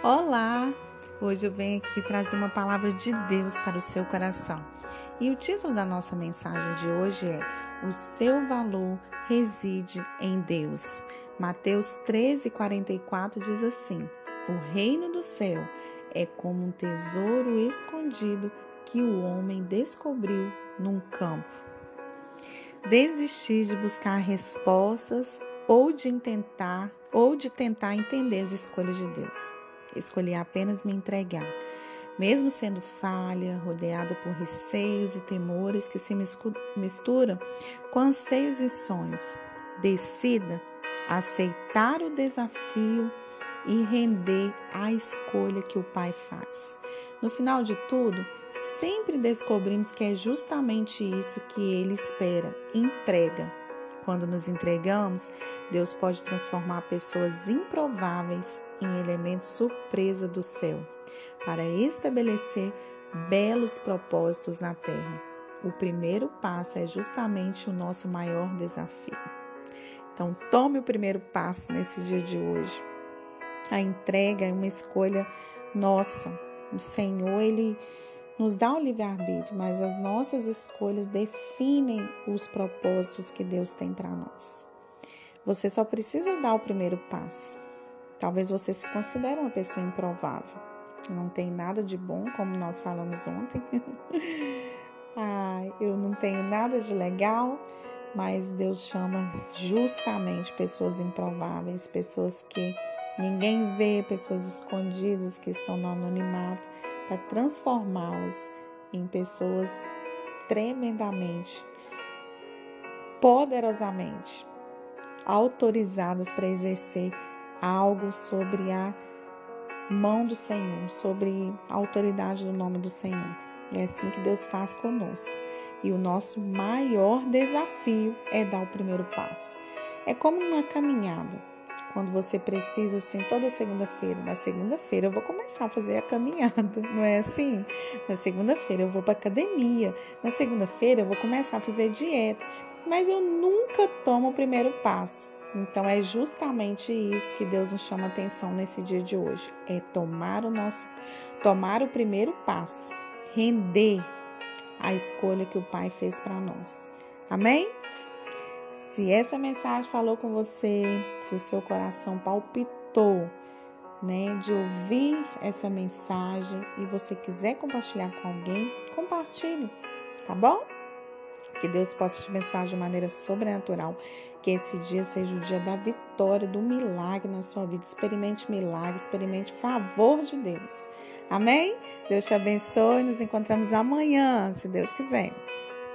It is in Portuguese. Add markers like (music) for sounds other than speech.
Olá! Hoje eu venho aqui trazer uma palavra de Deus para o seu coração. E o título da nossa mensagem de hoje é O seu valor reside em Deus. Mateus 13, 44 diz assim: O reino do céu é como um tesouro escondido que o homem descobriu num campo. Desistir de buscar respostas ou de tentar ou de tentar entender as escolhas de Deus. Escolhi apenas me entregar, mesmo sendo falha, rodeada por receios e temores que se misturam com anseios e sonhos. Decida aceitar o desafio e render a escolha que o Pai faz. No final de tudo, sempre descobrimos que é justamente isso que Ele espera: entrega. Quando nos entregamos, Deus pode transformar pessoas improváveis em elementos surpresa do céu, para estabelecer belos propósitos na terra. O primeiro passo é justamente o nosso maior desafio. Então, tome o primeiro passo nesse dia de hoje. A entrega é uma escolha nossa. O Senhor, Ele nos dá o livre-arbítrio, mas as nossas escolhas definem os propósitos que Deus tem para nós. Você só precisa dar o primeiro passo. Talvez você se considere uma pessoa improvável. Não tem nada de bom, como nós falamos ontem. (laughs) ah, eu não tenho nada de legal, mas Deus chama justamente pessoas improváveis, pessoas que ninguém vê, pessoas escondidas que estão no anonimato para transformá-las em pessoas tremendamente, poderosamente autorizadas para exercer algo sobre a mão do Senhor, sobre a autoridade do nome do Senhor. É assim que Deus faz conosco. E o nosso maior desafio é dar o primeiro passo. É como uma caminhada quando você precisa, assim, toda segunda-feira. Na segunda-feira eu vou começar a fazer a caminhada, (laughs) não é assim? Na segunda-feira eu vou para academia. Na segunda-feira eu vou começar a fazer dieta. Mas eu nunca tomo o primeiro passo. Então é justamente isso que Deus nos chama atenção nesse dia de hoje, é tomar o nosso tomar o primeiro passo, render a escolha que o Pai fez para nós. Amém? Se essa mensagem falou com você, se o seu coração palpitou, né, de ouvir essa mensagem e você quiser compartilhar com alguém, compartilhe, tá bom? Que Deus possa te abençoar de maneira sobrenatural. Que esse dia seja o dia da vitória, do milagre na sua vida. Experimente milagre, experimente favor de Deus. Amém? Deus te abençoe. Nos encontramos amanhã, se Deus quiser.